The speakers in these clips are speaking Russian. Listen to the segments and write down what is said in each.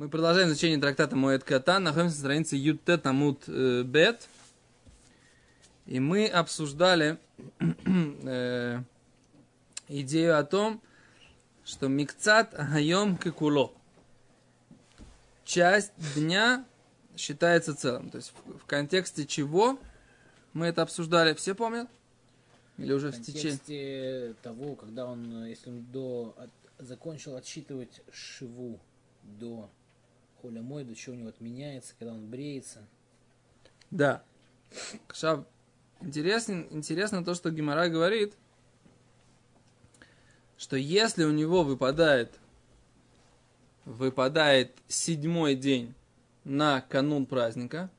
Мы продолжаем изучение трактата Моэд Катан. Находимся на странице Ютет Амут э, Бет. И мы обсуждали э, идею о том, что Микцат Хайом Кекуло. Часть дня считается целым. То есть в, в контексте чего мы это обсуждали. Все помнят? Или уже в, в течение течение? того, когда он, если он до, от, закончил отсчитывать шиву до Холя мой, до чего у него отменяется, когда он бреется. Да. Шав, интересно, интересно то, что Гимара говорит, что если у него выпадает, выпадает седьмой день на канун праздника,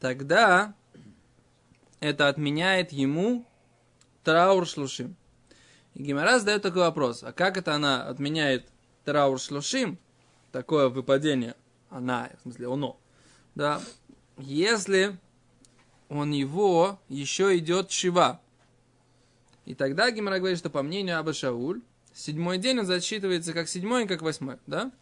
тогда это отменяет ему траур шлушим. И Гимара задает такой вопрос, а как это она отменяет траур шлушим, такое выпадение, она, в смысле, оно, да, если он его еще идет шива. И тогда Гимара говорит, что по мнению Аба Шауль, седьмой день он засчитывается как седьмой и как восьмой, да?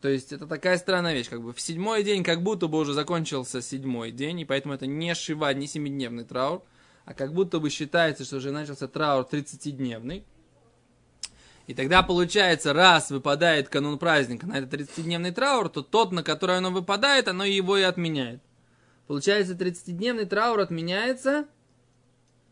То есть это такая странная вещь, как бы в седьмой день как будто бы уже закончился седьмой день, и поэтому это не шива, не семидневный траур, а как будто бы считается, что уже начался траур 30-дневный. И тогда получается, раз выпадает канун праздника на этот 30-дневный траур, то тот, на который оно выпадает, оно его и отменяет. Получается, 30-дневный траур отменяется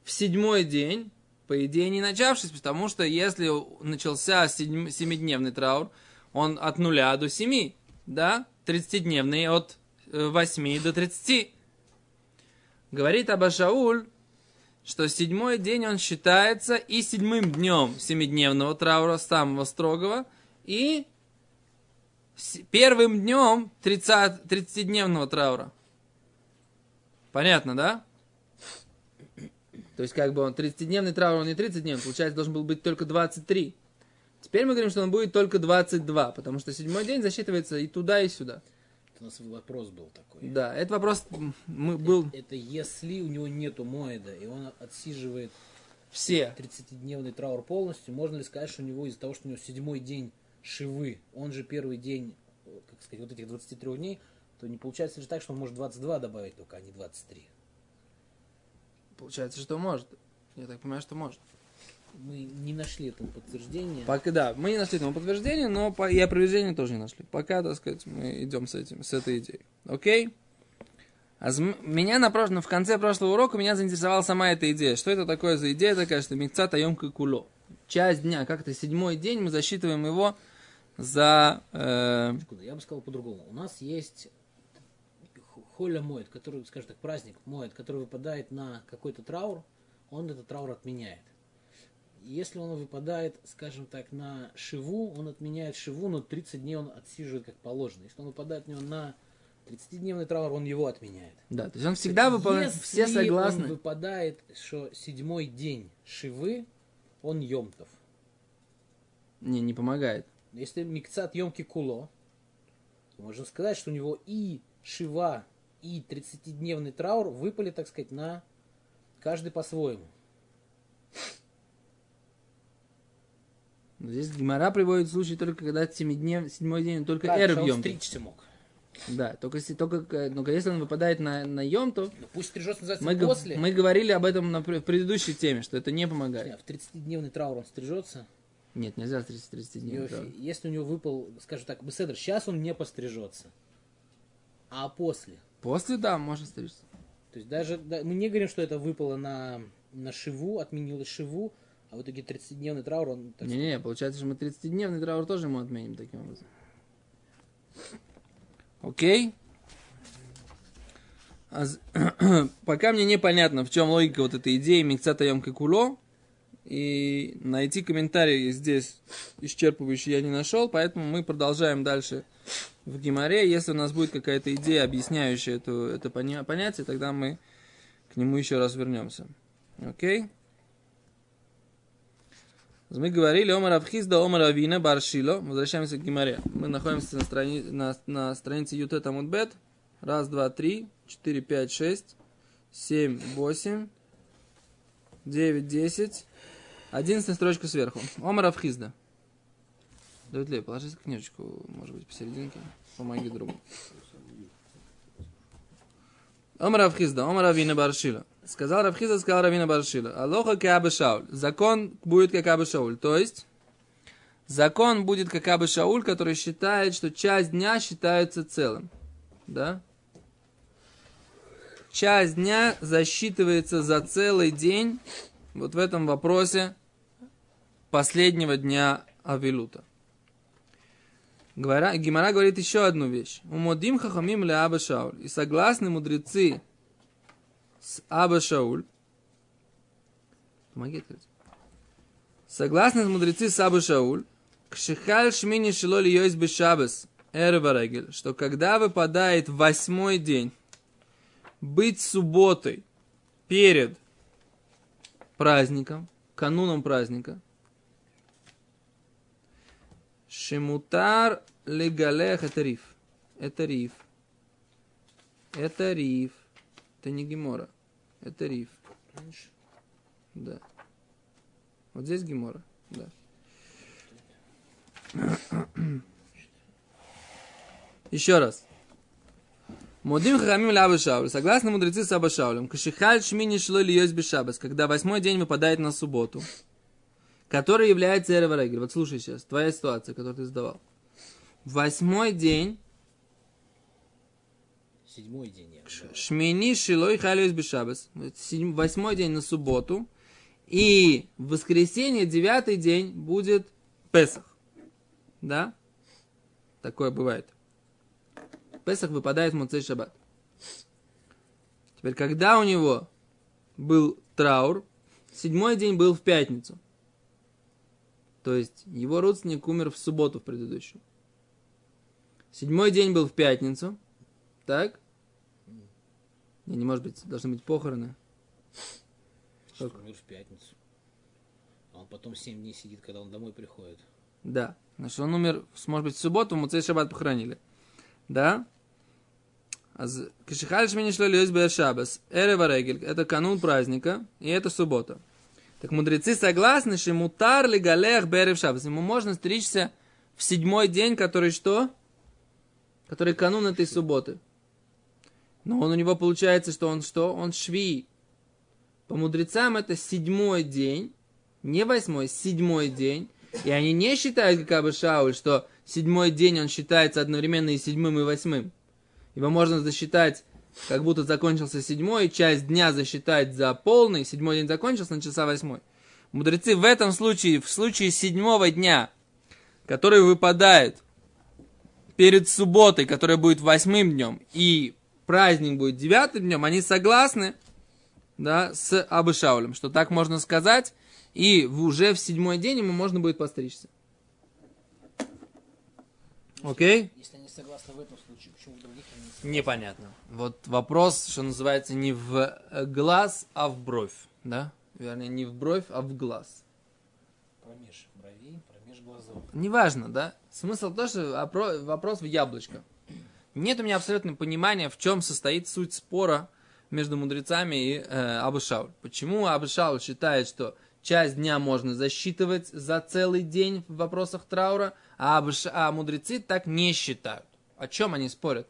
в седьмой день, по идее не начавшись, потому что если начался семидневный траур, он от нуля до семи, да, 30-дневный от 8 до 30. Говорит Абашауль, что седьмой день он считается и седьмым днем семидневного траура самого строгого, и первым днем 30, 30-дневного траура. Понятно, да? То есть, как бы он 30-дневный траур, он не 30 дней, получается, должен был быть только 23. Теперь мы говорим, что он будет только 22, потому что седьмой день засчитывается и туда, и сюда. Это у нас вопрос был такой. Да, этот вопрос мы, был... Это, это если у него нету моеда, и он отсиживает все 30-дневный траур полностью, можно ли сказать, что у него из-за того, что у него седьмой день шивы, он же первый день, как сказать, вот этих 23 дней, то не получается же так, что он может 22 добавить только, а не 23. Получается, что может. Я так понимаю, что может. Мы не нашли этому подтверждения. Пока, да, мы не нашли этому подтверждения, но по, и опровержения тоже не нашли. Пока, так сказать, мы идем с этим, с этой идеей. Окей? А меня на прошлом, в конце прошлого урока меня заинтересовала сама эта идея. Что это такое за идея такая, что микца таемка куло? Часть дня, как-то седьмой день, мы засчитываем его за... Э... Я бы сказал по-другому. У нас есть холя моет, который, скажем так, праздник моет, который выпадает на какой-то траур, он этот траур отменяет. Если он выпадает, скажем так, на шиву, он отменяет шиву, но 30 дней он отсиживает как положено. Если он выпадает на него на 30-дневный траур, он его отменяет. Да, то есть он всегда выполняет, все согласны. он выпадает, что седьмой день шивы, он емтов. Не, не помогает. Если микцат емки куло, можно сказать, что у него и шива, и 30-дневный траур выпали, так сказать, на каждый по-своему. Здесь Гимара приводит случай только когда семиднев, седьмой день, только да, эрб он стричься мог. Да, только, если, только, только если он выпадает на, на йом, то... Ну, пусть стрижется, называется, мы, после. Мы говорили об этом на, в предыдущей теме, что это не помогает. А в 30-дневный траур он стрижется? Нет, нельзя 30, 30 дней. Если у него выпал, скажем так, беседр, сейчас он не пострижется. А после? После, да, может стричься. То есть даже да, мы не говорим, что это выпало на, на шиву, отменилось шиву, а в итоге 30-дневный траур, он... Не-не, получается, что мы 30-дневный траур тоже ему отменим таким образом. Окей? А, пока мне непонятно, в чем логика вот этой идеи Микцата Йомка Куло, и найти комментарий здесь исчерпывающий я не нашел, поэтому мы продолжаем дальше в Гимаре. Если у нас будет какая-то идея, объясняющая это, это понятие, тогда мы к нему еще раз вернемся. Окей? Okay? Мы говорили Омар Абхизда, Омар Авина, Баршило. Возвращаемся к Гимаре. Мы находимся на, страни... на, на странице Юте Тамудбет. Раз, два, три, четыре, пять, шесть, семь, восемь, девять, десять. Одиннадцатая строчка сверху. Омар Абхизда. Давид Лей, положи книжечку, может быть, посерединке. Помоги другу. Омар Равхизда, Омар Равина Баршила. Сказал Равхизда, сказал Равина Баршила. Алоха Каба Шауль. Закон будет как Аба Шауль. То есть, закон будет как Аба Шауль, который считает, что часть дня считается целым. Да? Часть дня засчитывается за целый день вот в этом вопросе последнего дня Авилута. Гимара говорит еще одну вещь. Умодим хахамим Аба Шауль. И согласны мудрецы с Аба Шауль. Помоги открыть. Согласны мудрецы с Аба Шауль. Кшихаль шмини шило ли йойс бешабес. Эрварегель. Что когда выпадает восьмой день, быть субботой перед праздником, кануном праздника, Шимутар легалех это риф. Это риф. Это риф. Это не гемора. Это риф. Да. Вот здесь гемора. Да. Еще раз. Мудим хахамим ля Шауль. Согласно мудрецы с Абашаулем, кашихаль шмини шло ли йось бешабас, когда восьмой день выпадает на субботу, который является Эреварегель. Вот слушай сейчас, твоя ситуация, которую ты задавал. Восьмой день. Седьмой день. Шмини шилой халиус бешабас. Восьмой день на субботу. И в воскресенье, девятый день, будет Песах. Да? Такое бывает. Песах выпадает в Муцей Шаббат. Теперь, когда у него был траур, седьмой день был в пятницу. То есть его родственник умер в субботу в предыдущую. Седьмой день был в пятницу. Так? Не, не может быть, должны быть похороны. Что умер в пятницу. А он потом 7 дней сидит, когда он домой приходит. Да. Значит, он умер, может быть, в субботу, Муцей Шаббат похоронили. Да? Кишихаль шмини шло льёсь шабас. Эрева регель. Это канун праздника, и это суббота. Так мудрецы согласны, что мутар ли галех берев шабас. Ему можно стричься в седьмой день, который что? Который канун этой субботы. Но он у него получается, что он что? Он шви. По мудрецам это седьмой день, не восьмой, седьмой день. И они не считают, как Аба Шауль, что седьмой день он считается одновременно и седьмым, и восьмым. Его можно засчитать, как будто закончился седьмой, часть дня засчитать за полный, седьмой день закончился, начался восьмой. Мудрецы в этом случае, в случае седьмого дня, который выпадает перед субботой, которая будет восьмым днем, и праздник будет девятым днем, они согласны да, с Абышаулем, что так можно сказать, и уже в седьмой день ему можно будет постричься. Окей? Если они согласны в этом случае, почему в других они не согласны? Непонятно. Вот вопрос, что называется, не в глаз, а в бровь. Да? Вернее, не в бровь, а в глаз. Промеж бровей, промеж глазов. Неважно, да? Смысл то, что опро- вопрос в яблочко. Нет у меня абсолютного понимания, в чем состоит суть спора между мудрецами и э, Абушауль. Почему Абушауль считает, что часть дня можно засчитывать за целый день в вопросах траура, а, Абуш, а мудрецы так не считают. О чем они спорят?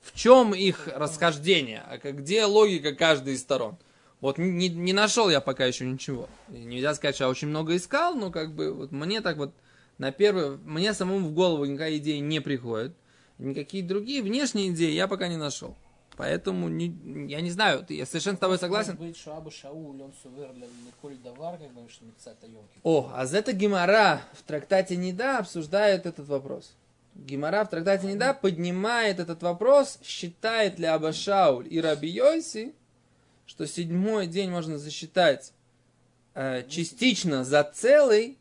В чем их расхождение? А где логика каждой из сторон? Вот не, не нашел я пока еще ничего. Нельзя сказать, что я очень много искал, но как бы вот мне так вот на первый, мне самому в голову никакая идея не приходит. Никакие другие внешние идеи я пока не нашел. Поэтому не- я не знаю, я совершенно с тобой согласен. Может быть, что Аба Шауль, он сувер для Николь Давар, как бы, что Мецата Йомки. О, а за это Гимара в трактате Неда обсуждает этот вопрос. Гимара в трактате Неда поднимает этот вопрос, считает ли Абашауль и Раби Йоси, что седьмой день можно засчитать э, частично за целый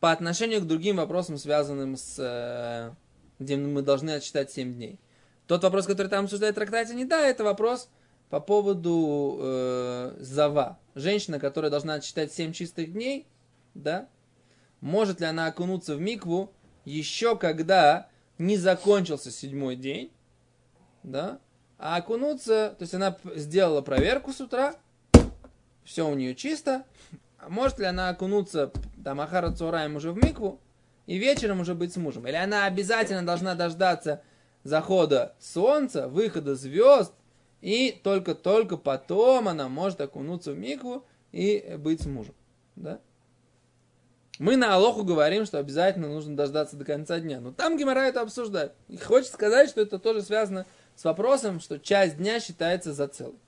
по отношению к другим вопросам, связанным с... э, где мы должны отсчитать 7 дней. Тот вопрос, который там обсуждает трактате Неда, это вопрос по поводу э, зава. Женщина, которая должна отсчитать 7 чистых дней, да, может ли она окунуться в микву еще когда не закончился седьмой день, да, а окунуться, то есть она сделала проверку с утра, все у нее чисто, может ли она окунуться, там, Ахара Цураем уже в микву, и вечером уже быть с мужем? Или она обязательно должна дождаться захода солнца, выхода звезд, и только-только потом она может окунуться в микву и быть с мужем. Да? Мы на Алоху говорим, что обязательно нужно дождаться до конца дня. Но там Гемора это обсуждает. И хочет сказать, что это тоже связано с вопросом, что часть дня считается за целый.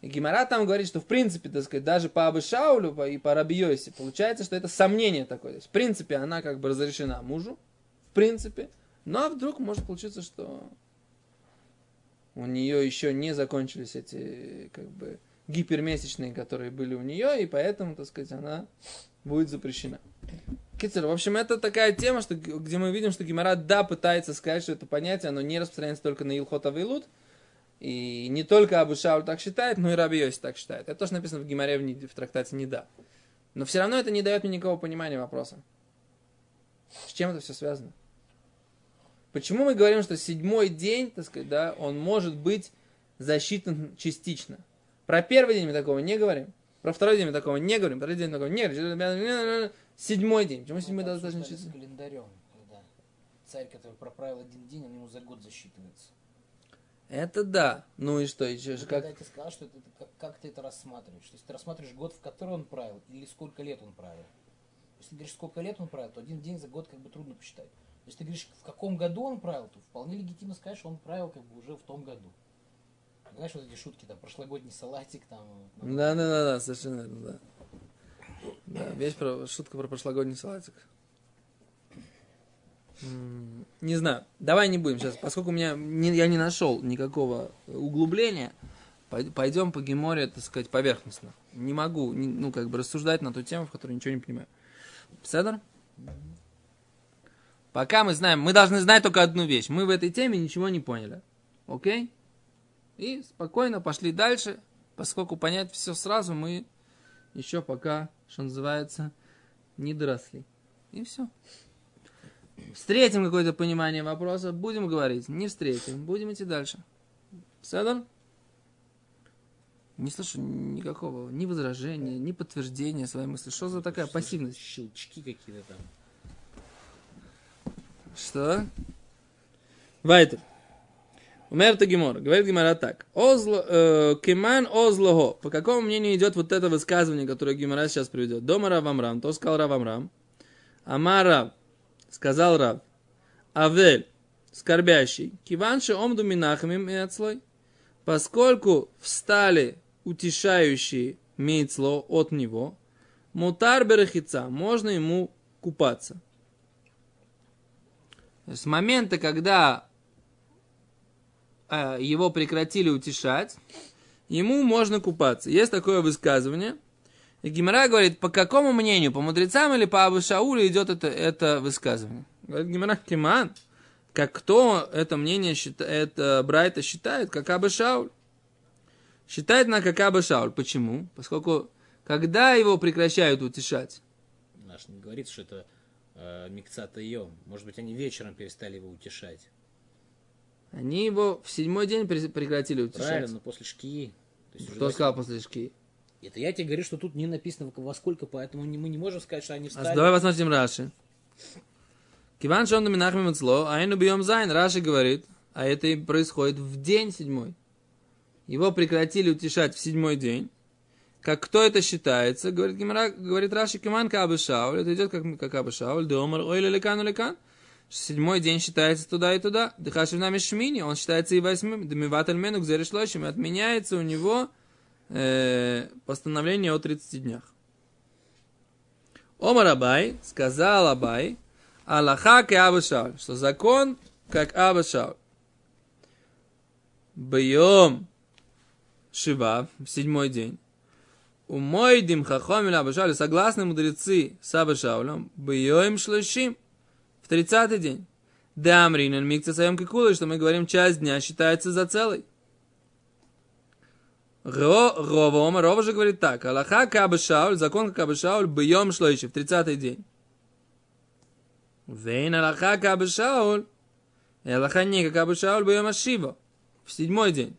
И Гемора там говорит, что в принципе, так сказать, даже по Абышаулю и по Рабиосе получается, что это сомнение такое. То есть, в принципе, она как бы разрешена мужу, в принципе, ну, а вдруг может получиться, что у нее еще не закончились эти как бы гипермесячные, которые были у нее, и поэтому, так сказать, она будет запрещена. Кицер, в общем, это такая тема, что, где мы видим, что Гимара, да, пытается сказать, что это понятие, оно не распространяется только на Илхота Вейлут, и не только Абу Шауль так считает, но и Раби Йоси так считает. Это тоже написано в Гимаре в, в трактате «Не да». Но все равно это не дает мне никакого понимания вопроса. С чем это все связано? Почему мы говорим, что седьмой день, так сказать, да, он может быть засчитан частично? Про первый день мы такого не говорим. Про второй день мы такого не говорим. Про третий день такого не говорим. Седьмой день. Почему седьмой ну, должен считаться? календарем, когда царь, который проправил один день, он ему за год засчитывается. Это да. Ну и что, еще же как... Тебе сказал, что это, как, как ты это рассматриваешь. То есть ты рассматриваешь год, в который он правил, или сколько лет он правил. Если ты говоришь, сколько лет он правил, то один день за год как бы трудно посчитать. Если ты говоришь, в каком году он правил, то вполне легитимно сказать, что он правил как бы уже в том году. Знаешь, вот эти шутки, там, прошлогодний салатик, там... Да, да, да, да, совершенно верно, да. Да, вещь про, шутка про прошлогодний салатик. Не знаю. Давай не будем сейчас, поскольку у меня не, я не нашел никакого углубления, пойдем по Геморе, так сказать, поверхностно. Не могу, ну, как бы рассуждать на ту тему, в которой ничего не понимаю. Седор? Пока мы знаем, мы должны знать только одну вещь. Мы в этой теме ничего не поняли. Окей? И спокойно пошли дальше, поскольку понять все сразу мы еще пока, что называется, не доросли. И все. Встретим какое-то понимание вопроса, будем говорить. Не встретим, будем идти дальше. Седор? Не слышу никакого ни возражения, ни подтверждения своей мысли. Что за такая пассивность? Щелчки какие-то там. Что? Вайтер. Умер Гемор. Говорит Гемора так. Озло, э, кеман озлого. По какому мнению идет вот это высказывание, которое Гемора сейчас приведет? Дома Рав Амрам. То сказал Рав Амрам. Сказал Рав. Авель. Скорбящий. Киванши омду минахамим и. Поскольку встали утешающие мейцло от него, мутар берахица, можно ему купаться. С момента, когда э, его прекратили утешать, ему можно купаться. Есть такое высказывание. И Гимара говорит, по какому мнению, по мудрецам или по Абу Шаулю идет это, это высказывание? Говорит Гимара Киман, как кто это мнение считает, это Брайта считает, как Абу Шауль. Считает на как Абу Шауль. Почему? Поскольку, когда его прекращают утешать? Наш не говорит, что это э, Микцата Йом. Может быть, они вечером перестали его утешать. Они его в седьмой день прекратили утешать. Правильно, но после шкии. Кто сказал после шки? Это я тебе говорю, что тут не написано во сколько, поэтому мы не можем сказать, что они встали. А давай посмотрим Раши. Киван Шон Доминахми Мацло, Айну Бьем Зайн, Раши говорит, а это происходит в день седьмой. Его прекратили утешать в седьмой день. Как кто это считается? Говорит, Гимара, говорит Раши Киман Кабы Шауль. Это идет как, как Кабы Шауль. Домар ой лекан лекан. Седьмой день считается туда и туда. Дыхашев нами шмини. Он считается и восьмым. Дымиват альмену гзерешлощим. Отменяется у него э, постановление о 30 днях. Омар Абай, сказал Абай, Аллаха к Абу Шауль, что закон как Абу Шауль. Бьем Шива, в седьмой день. У мой дим хахом или Абашауль, согласны мудрецы с Абашаулем, бьем шлышим, в тридцатый день. Да, Амринен, микца саем кикулы, что мы говорим, часть дня считается за целый. Рова, Рова же говорит так. Аллаха Кабашауль, закон Кабашауль, бьем шлойши, в тридцатый день. Вейн Аллаха Кабашауль, Аллаха не Кабашауль, бьем Ашива, в седьмой день.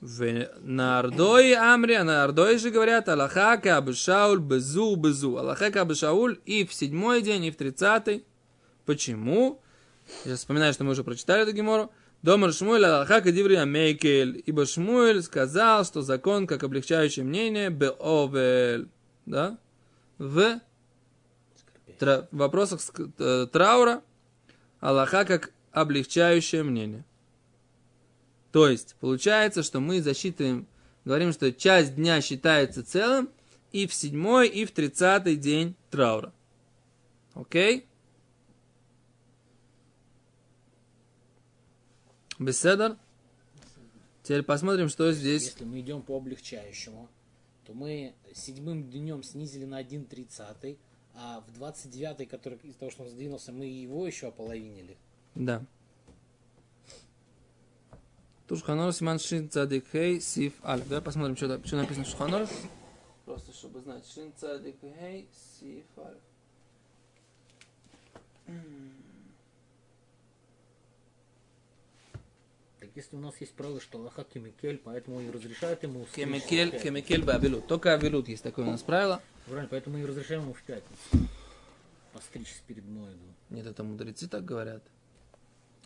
В Нардой Амри, на Ардой же говорят, Аллаха Кабшауль Безу Безу. Аллаха Кабшауль и в седьмой день, и в тридцатый. Почему? Я вспоминаю, что мы уже прочитали эту гемору. Домар Шмуэль Аллаха Кадиври Амейкель. Ибо Шмуэль сказал, что закон, как облегчающее мнение, Беовель. Да? В тра- вопросах э, траура Аллаха как облегчающее мнение. То есть, получается, что мы засчитываем, говорим, что часть дня считается целым и в седьмой, и в тридцатый день траура. Окей? Беседер? Теперь посмотрим, что здесь. Если мы идем по облегчающему, то мы седьмым днем снизили на 1 тридцатый, а в 29 который из-за того, что он сдвинулся, мы его еще ополовинили. Да. Тут Шуханор Симан Шин Цадик Хей Сиф Алиф. Давай посмотрим, что, что написано в Шуханоре. Просто чтобы знать. Шин Цадик Хей Сиф Алиф. Так если у нас есть правило, что Аллаха Кемикель, поэтому и разрешают ему пятницу. кемекель бабилут. Только авилут есть такое у нас правило. Правильно, поэтому и разрешаем ему в пятницу. Постричься перед Моеду. Нет, это мудрецы так говорят.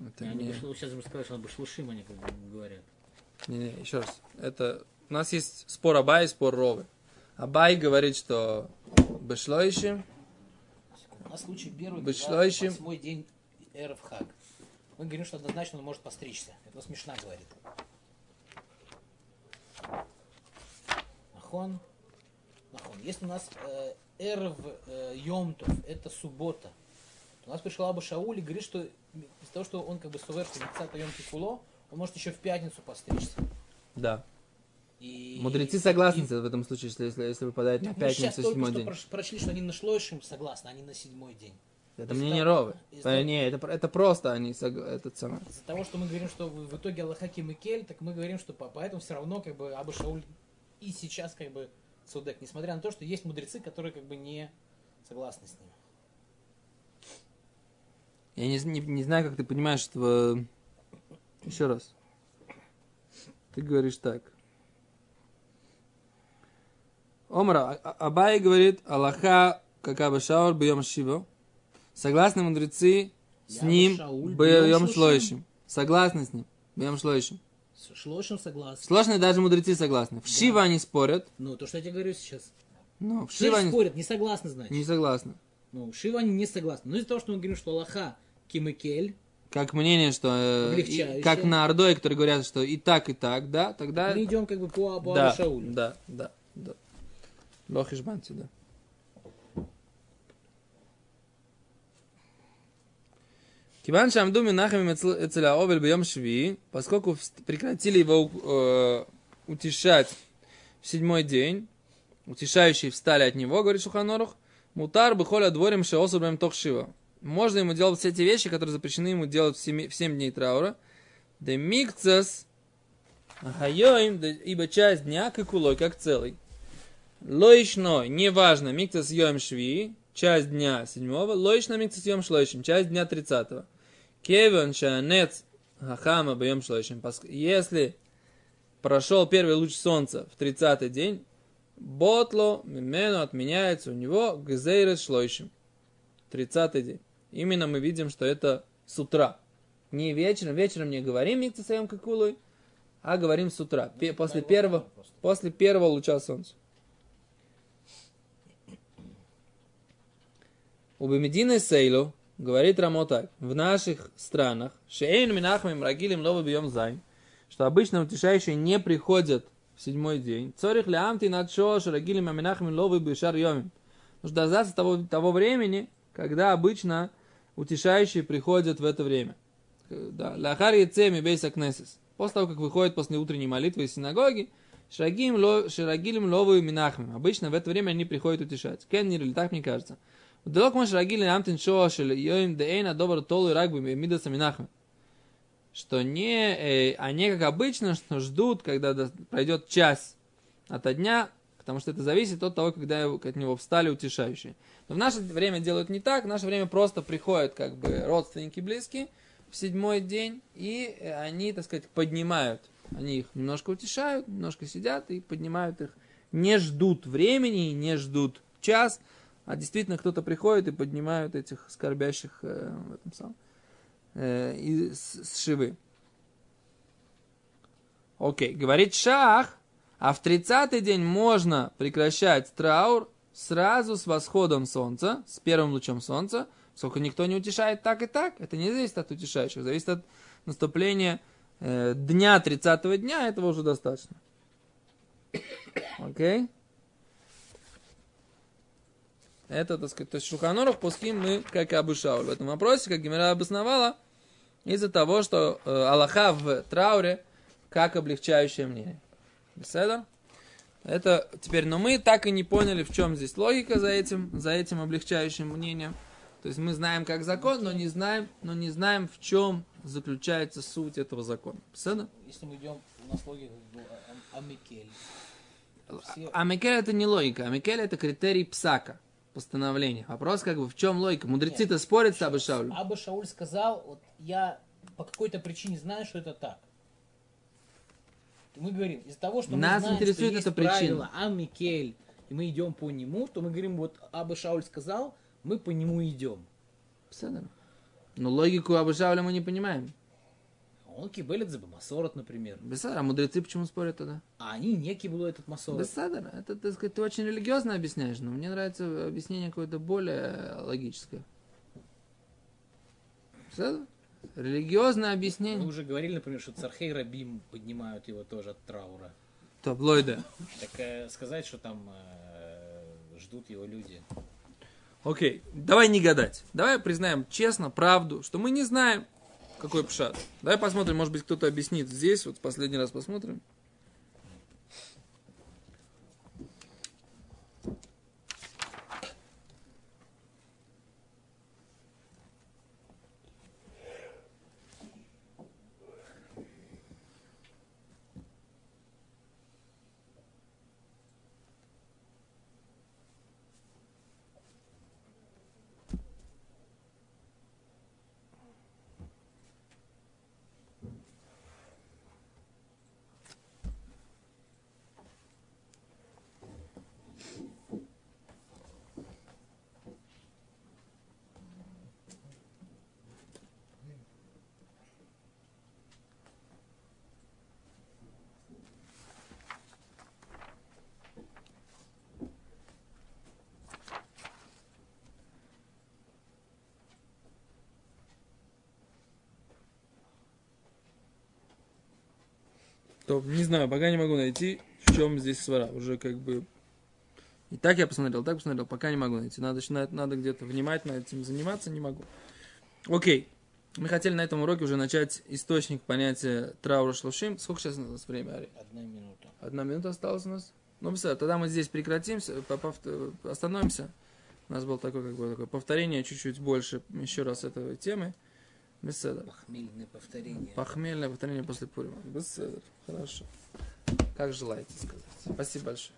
Это не не... вышло, сейчас мы сказали, что надо шлушим, они как бы говорят. Не, не, еще раз. Это... У нас есть спор Абай и спор Ровы. Абай говорит, что Бешлоишим, У нас случай первый, восьмой день Эров Хаг. Мы говорим, что однозначно он может постричься. Это смешно говорит. Нахон. Нахон. Если у нас э, Эрв э, Йомтов, это суббота, то у нас пришел Аба Шауль и говорит, что из-за того, что он как бы сувершил 30 Йом Кипуло, он может еще в пятницу постричься. да. И, Мудрецы согласны и- в этом случае, если, если, если выпадает на мы сейчас пятницу, только седьмой что день. прочли, что они на шлойшим согласны, а не на седьмой день. Это Из-за мнение Ровы. из-за Э, Не, это, это просто они этот самый. Из-за того, что мы говорим, что в итоге Аллаха Кимикель, так мы говорим, что по- поэтому все равно как бы Аба Шауль и сейчас как бы Судек, несмотря на то, что есть мудрецы, которые как бы не согласны с ним. Я не, не, не знаю, как ты понимаешь этого... Еще раз. Ты говоришь так. Омра, А- Абай говорит, Аллаха, как Абашаур, бьем Шиво. Согласны мудрецы с ним, Шлоишим. Шлоишим. Согласны с ним, бьем Шлоишим. С согласны. Сложные даже мудрецы согласны. В Шива они спорят, Ну, то, что я тебе говорю сейчас. но в Шива они спорят, не согласны, значит. не согласны. Ну, Шива они не согласны. Но из-за того, что мы говорим, что Аллаха Кимикель, Как мнение, что... э, как на Ордое, которые говорят, что и так, и так, да, тогда... мы идем как бы по, по да, Шаулю. да, да, да. Лох Ишбанти, Киван Шамду Минахами Эцеля Овель Бьем Шви, поскольку прекратили его э, утешать в седьмой день, утешающие встали от него, говорит Шуханорух, Мутар бихоля дворим шеосубрем тохшива. Можно ему делать все эти вещи, которые запрещены ему делать в, семи- в семь дней траура. Де микцас Ахайоим, да- ибо часть дня как улой, как целый. Лоишно, неважно, микцас йом шви, часть дня седьмого, лоишно микцас йом шлоишим, часть дня тридцатого. Кевен шанец хахама бьем шлоишим. Пос- Если прошел первый луч солнца в тридцатый день, ботло мимену отменяется у него гзейрес шлоишим. Тридцатый день. Именно мы видим, что это с утра. Не вечером, вечером не говорим микцас йом какулой, а говорим с утра, пе- после первого, после первого луча солнца. У Бемедины Сейлу говорит Рамо так, в наших странах, Шейн Минахмим Рагилим Лова Бьем Зайн, что обычно утешающие не приходят в седьмой день. Цорих Лямти Надшо Шарагилим Аминахмим Лова Бешар Йомим. Что дождаться того, того времени, когда обычно утешающие приходят в это время. Да, Лахар Яцеми Бейса Кнесис. После того, как выходят после утренней молитвы из синагоги, Шрагим ло, Шрагилим Лову и Минахмим. Обычно в это время они приходят утешать. Кеннер или так мне кажется. Далок мы Шрагили Амтин Шоа Шел Йоим Дейна Добр Толу и Рагби Мидаса Минахмим. Что не, э, они как обычно что ждут, когда пройдет час от дня, потому что это зависит от того, когда от него встали утешающие. Но в наше время делают не так, в наше время просто приходят как бы родственники близкие в седьмой день, и э, они, так сказать, поднимают Они их немножко утешают, немножко сидят и поднимают их. Не ждут времени, не ждут час, а действительно кто-то приходит и поднимают этих скорбящих э, в этом самом, э, и с, шивы. Окей, говорит Шах, а в 30-й день можно прекращать траур сразу с восходом солнца, с первым лучом солнца, сколько никто не утешает так и так, это не зависит от утешающих, зависит от наступления э, дня 30 дня, этого уже достаточно. Окей? Okay? Это, так сказать, то есть Шуханоров пуским мы, как и Абушауль. В этом вопросе, как Гимера обосновала, из-за того, что э, Аллаха в трауре как облегчающее мнение. Беседа? Это теперь, но мы так и не поняли, в чем здесь логика за этим, за этим облегчающим мнением. То есть мы знаем как закон, но не знаем, но не знаем, в чем заключается суть этого закона. Беседа? Если мы идем, у нас логика Амикель. Амикель это не логика, Амикель это критерий псака постановление. Вопрос как бы в чем логика? Мудрецы-то спорят с Абы Шаулем. Абы Шауль сказал, вот я по какой-то причине знаю, что это так. Мы говорим, из-за того, что Нас мы знаем, интересует что эта причина. правило А Микель, и мы идем по нему, то мы говорим, вот Абы Шауль сказал, мы по нему идем. Но логику Абы Шауля мы не понимаем. Он кибелит за Масорот, например. Бесадр, а мудрецы почему спорят тогда? А они не кибелу этот Масорот. Бесадр, это, так сказать, ты очень религиозно объясняешь, но мне нравится объяснение какое-то более логическое. Бесадр? Религиозное объяснение. Мы уже говорили, например, что Цархей Рабим поднимают его тоже от траура. Таблоида. Так э, сказать, что там э, ждут его люди. Окей, давай не гадать. Давай признаем честно правду, что мы не знаем, какой пшат? Давай посмотрим, может быть, кто-то объяснит здесь. Вот последний раз посмотрим. То, не знаю, пока не могу найти, в чем здесь свара. Уже как бы... И так я посмотрел, так посмотрел, пока не могу найти. Надо, надо, надо где-то внимательно этим заниматься, не могу. Окей. Мы хотели на этом уроке уже начать источник понятия траура шлушим. Сколько сейчас у нас время, Ари? Одна минута. Одна минута осталась у нас? Ну, все, тогда мы здесь прекратимся, остановимся. У нас было такое, как бы, такое повторение чуть-чуть больше еще раз этой темы. Беседа. Похмельное повторение. Похмельное повторение после Пурима. Беседа. Хорошо. Как желаете сказать. Спасибо большое.